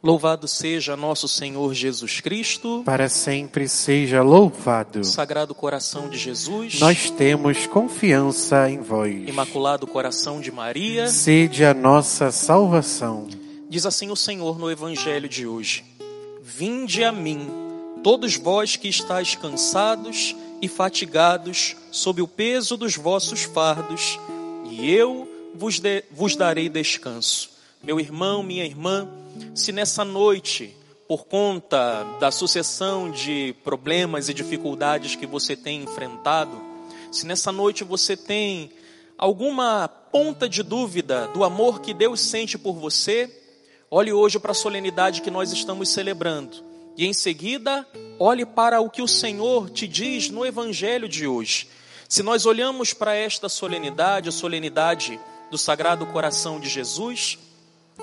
Louvado seja nosso Senhor Jesus Cristo. Para sempre seja louvado. Sagrado coração de Jesus. Nós temos confiança em vós. Imaculado coração de Maria. Sede a nossa salvação. Diz assim o Senhor no Evangelho de hoje: Vinde a mim, todos vós que estáis cansados e fatigados sob o peso dos vossos fardos, e eu vos, de, vos darei descanso. Meu irmão, minha irmã, se nessa noite, por conta da sucessão de problemas e dificuldades que você tem enfrentado, se nessa noite você tem alguma ponta de dúvida do amor que Deus sente por você, olhe hoje para a solenidade que nós estamos celebrando. E em seguida, olhe para o que o Senhor te diz no Evangelho de hoje. Se nós olhamos para esta solenidade, a solenidade do Sagrado Coração de Jesus,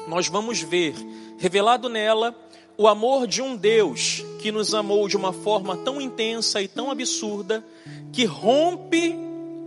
nós vamos ver revelado nela o amor de um Deus que nos amou de uma forma tão intensa e tão absurda que rompe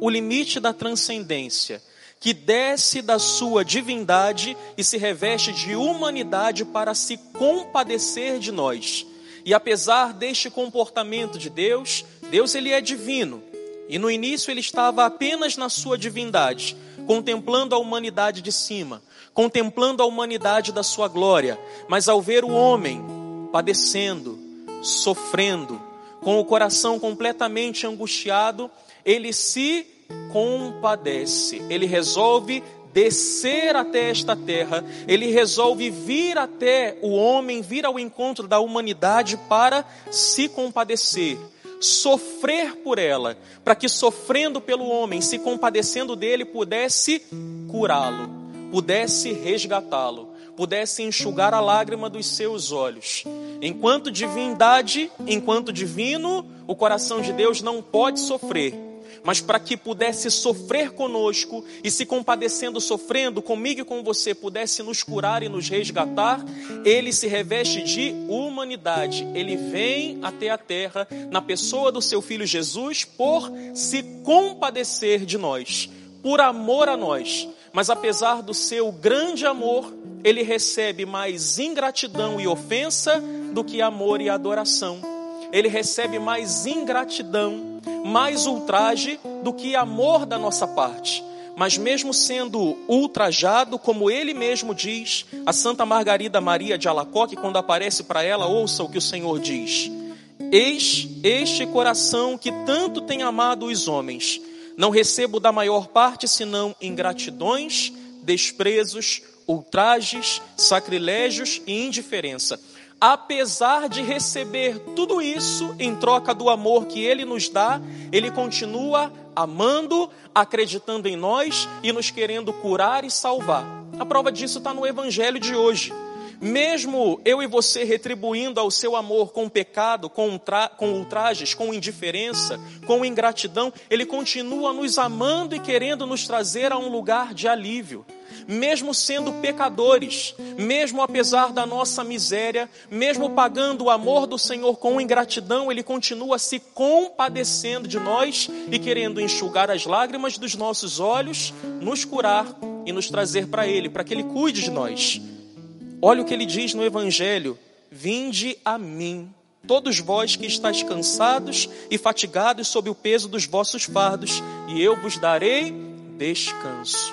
o limite da transcendência, que desce da sua divindade e se reveste de humanidade para se compadecer de nós. E apesar deste comportamento de Deus, Deus ele é divino. E no início ele estava apenas na sua divindade, contemplando a humanidade de cima, contemplando a humanidade da sua glória, mas ao ver o homem padecendo, sofrendo, com o coração completamente angustiado, ele se compadece, ele resolve descer até esta terra, ele resolve vir até o homem, vir ao encontro da humanidade para se compadecer sofrer por ela, para que sofrendo pelo homem, se compadecendo dele, pudesse curá-lo, pudesse resgatá-lo, pudesse enxugar a lágrima dos seus olhos. Enquanto divindade, enquanto divino, o coração de Deus não pode sofrer mas para que pudesse sofrer conosco e se compadecendo, sofrendo comigo e com você, pudesse nos curar e nos resgatar, ele se reveste de humanidade. Ele vem até a terra na pessoa do seu filho Jesus por se compadecer de nós, por amor a nós. Mas apesar do seu grande amor, ele recebe mais ingratidão e ofensa do que amor e adoração. Ele recebe mais ingratidão mais ultraje do que amor da nossa parte. Mas mesmo sendo ultrajado, como ele mesmo diz, a Santa Margarida Maria de Alacoque, quando aparece para ela, ouça o que o Senhor diz: Eis este coração que tanto tem amado os homens, não recebo da maior parte senão ingratidões, desprezos, ultrajes, sacrilégios e indiferença apesar de receber tudo isso em troca do amor que Ele nos dá, Ele continua amando, acreditando em nós e nos querendo curar e salvar. A prova disso está no Evangelho de hoje. Mesmo eu e você retribuindo ao seu amor com pecado, com, com ultrajes, com indiferença, com ingratidão, Ele continua nos amando e querendo nos trazer a um lugar de alívio mesmo sendo pecadores, mesmo apesar da nossa miséria, mesmo pagando o amor do Senhor com ingratidão, Ele continua se compadecendo de nós e querendo enxugar as lágrimas dos nossos olhos, nos curar e nos trazer para Ele, para que Ele cuide de nós. Olha o que Ele diz no Evangelho: Vinde a mim todos vós que estáis cansados e fatigados sob o peso dos vossos fardos, e eu vos darei descanso.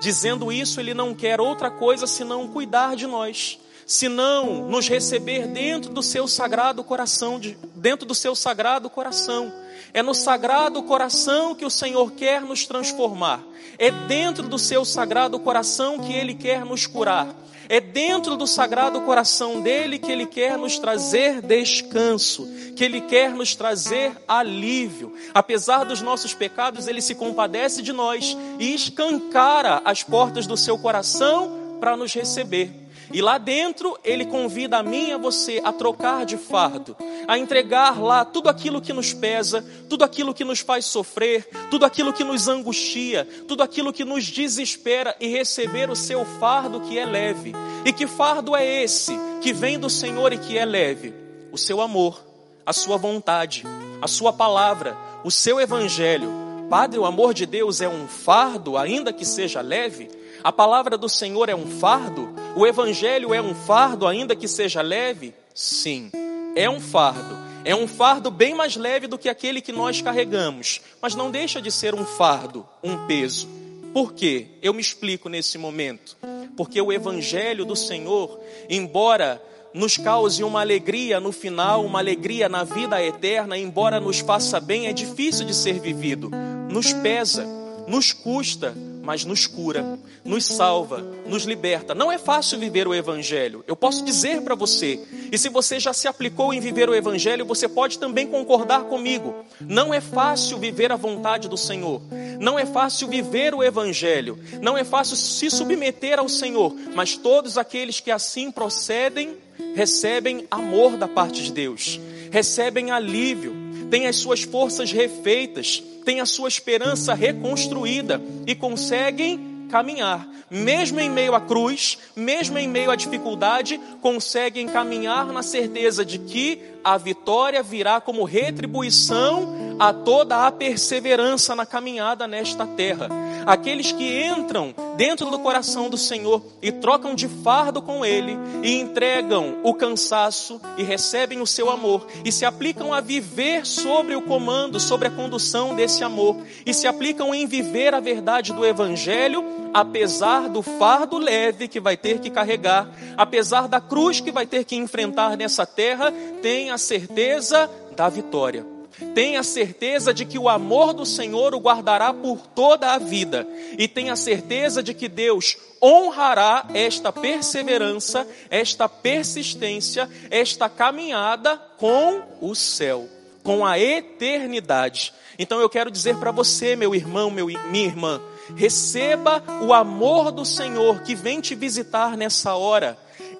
Dizendo isso, ele não quer outra coisa senão cuidar de nós, senão nos receber dentro do seu sagrado coração, dentro do seu sagrado coração. É no sagrado coração que o Senhor quer nos transformar. É dentro do seu sagrado coração que ele quer nos curar. É dentro do sagrado coração dele que ele quer nos trazer descanso, que ele quer nos trazer alívio. Apesar dos nossos pecados, ele se compadece de nós e escancara as portas do seu coração para nos receber. E lá dentro ele convida a mim e a você a trocar de fardo, a entregar lá tudo aquilo que nos pesa, tudo aquilo que nos faz sofrer, tudo aquilo que nos angustia, tudo aquilo que nos desespera e receber o seu fardo que é leve. E que fardo é esse que vem do Senhor e que é leve? O seu amor, a sua vontade, a sua palavra, o seu evangelho. Padre, o amor de Deus é um fardo, ainda que seja leve? A palavra do Senhor é um fardo? O Evangelho é um fardo, ainda que seja leve? Sim, é um fardo. É um fardo bem mais leve do que aquele que nós carregamos, mas não deixa de ser um fardo, um peso. Por quê? Eu me explico nesse momento. Porque o Evangelho do Senhor, embora nos cause uma alegria no final, uma alegria na vida eterna, embora nos faça bem, é difícil de ser vivido, nos pesa, nos custa, mas nos cura, nos salva, nos liberta. Não é fácil viver o Evangelho, eu posso dizer para você, e se você já se aplicou em viver o Evangelho, você pode também concordar comigo. Não é fácil viver a vontade do Senhor, não é fácil viver o Evangelho, não é fácil se submeter ao Senhor, mas todos aqueles que assim procedem, recebem amor da parte de Deus, recebem alívio, têm as suas forças refeitas, têm a sua esperança reconstruída e conseguem caminhar, mesmo em meio à cruz, mesmo em meio à dificuldade, conseguem caminhar na certeza de que a vitória virá como retribuição a toda a perseverança na caminhada nesta terra. Aqueles que entram dentro do coração do Senhor e trocam de fardo com Ele e entregam o cansaço e recebem o seu amor e se aplicam a viver sobre o comando, sobre a condução desse amor e se aplicam em viver a verdade do Evangelho, apesar do fardo leve que vai ter que carregar, apesar da cruz que vai ter que enfrentar nessa terra, tem a certeza da vitória. Tenha certeza de que o amor do Senhor o guardará por toda a vida. E tenha certeza de que Deus honrará esta perseverança, esta persistência, esta caminhada com o céu, com a eternidade. Então eu quero dizer para você, meu irmão, meu, minha irmã, receba o amor do Senhor que vem te visitar nessa hora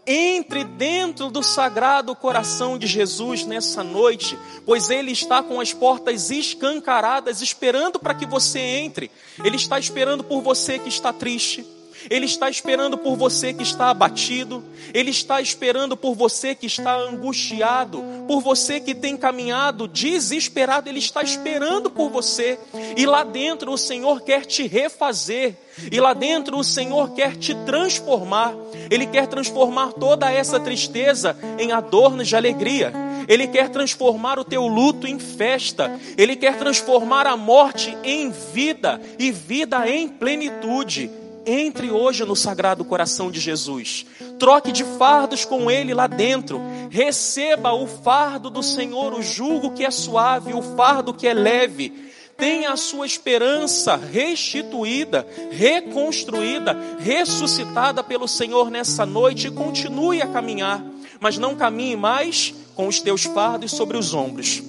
entre dentro do sagrado coração de Jesus nessa noite, pois Ele está com as portas escancaradas, esperando para que você entre. Ele está esperando por você que está triste. Ele está esperando por você que está abatido, Ele está esperando por você que está angustiado, por você que tem caminhado desesperado, Ele está esperando por você, e lá dentro o Senhor quer te refazer, e lá dentro o Senhor quer te transformar, Ele quer transformar toda essa tristeza em adornos de alegria. Ele quer transformar o teu luto em festa, Ele quer transformar a morte em vida e vida em plenitude. Entre hoje no Sagrado Coração de Jesus. Troque de fardos com Ele lá dentro. Receba o fardo do Senhor, o jugo que é suave, o fardo que é leve. Tenha a sua esperança restituída, reconstruída, ressuscitada pelo Senhor nessa noite e continue a caminhar. Mas não caminhe mais com os teus fardos sobre os ombros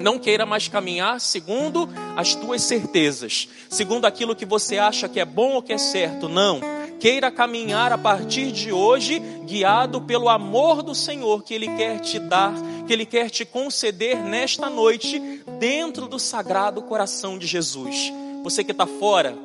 não queira mais caminhar segundo as tuas certezas, segundo aquilo que você acha que é bom ou que é certo. Não. Queira caminhar a partir de hoje, guiado pelo amor do Senhor que Ele quer te dar, que Ele quer te conceder nesta noite, dentro do sagrado coração de Jesus. Você que está fora,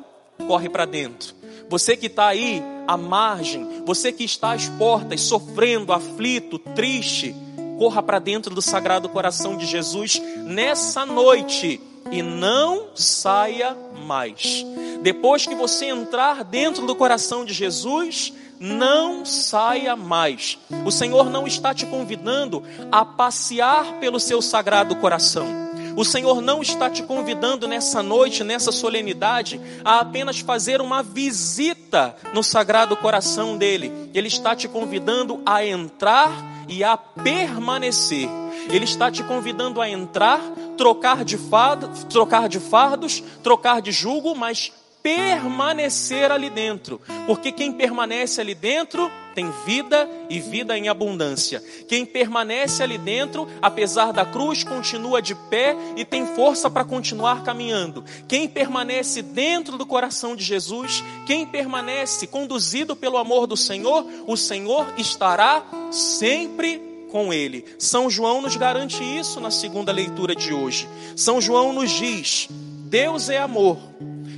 corre para dentro. Você que está aí à margem, você que está às portas, sofrendo, aflito, triste, corra para dentro do Sagrado Coração de Jesus nessa noite e não saia mais. Depois que você entrar dentro do coração de Jesus, não saia mais. O Senhor não está te convidando a passear pelo seu sagrado coração. O Senhor não está te convidando nessa noite, nessa solenidade, a apenas fazer uma visita no sagrado coração dele. Ele está te convidando a entrar e a permanecer. Ele está te convidando a entrar, trocar de, fardo, trocar de fardos, trocar de jugo, mas permanecer ali dentro. Porque quem permanece ali dentro tem vida e vida em abundância. Quem permanece ali dentro, apesar da cruz, continua de pé e tem força para continuar caminhando. Quem permanece dentro do coração de Jesus, quem permanece conduzido pelo amor do Senhor, o Senhor estará sempre com ele. São João nos garante isso na segunda leitura de hoje. São João nos diz: Deus é amor.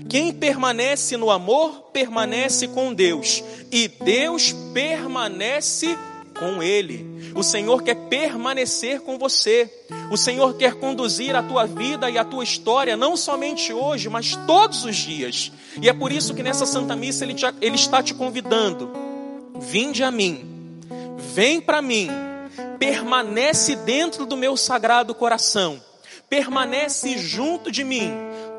Quem permanece no amor, permanece com Deus, e Deus permanece com Ele. O Senhor quer permanecer com você. O Senhor quer conduzir a tua vida e a tua história, não somente hoje, mas todos os dias. E é por isso que nessa Santa Missa Ele, te, ele está te convidando. Vinde a mim, vem para mim, permanece dentro do meu sagrado coração, permanece junto de mim,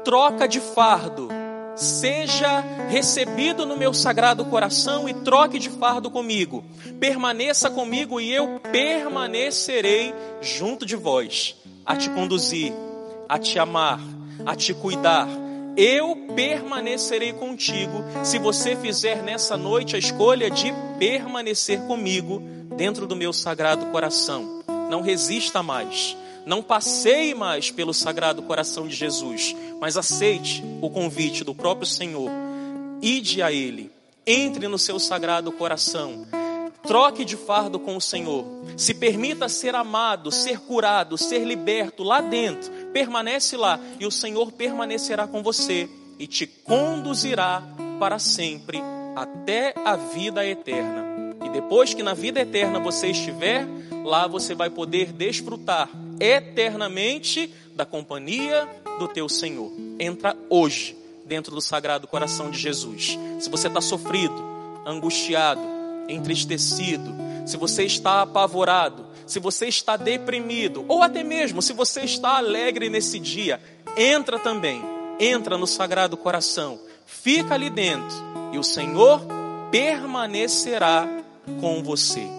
troca de fardo seja recebido no meu sagrado coração e troque de fardo comigo. Permaneça comigo e eu permanecerei junto de vós, a te conduzir, a te amar, a te cuidar. Eu permanecerei contigo se você fizer nessa noite a escolha de permanecer comigo dentro do meu sagrado coração. Não resista mais. Não passeie mais pelo sagrado coração de Jesus, mas aceite o convite do próprio Senhor. Ide a Ele, entre no seu sagrado coração. Troque de fardo com o Senhor. Se permita ser amado, ser curado, ser liberto lá dentro. Permanece lá e o Senhor permanecerá com você e te conduzirá para sempre até a vida eterna. E depois que na vida eterna você estiver, lá você vai poder desfrutar eternamente da companhia do teu Senhor. Entra hoje dentro do sagrado coração de Jesus. Se você está sofrido, angustiado, entristecido, se você está apavorado, se você está deprimido, ou até mesmo se você está alegre nesse dia, entra também, entra no sagrado coração, fica ali dentro e o Senhor permanecerá com você.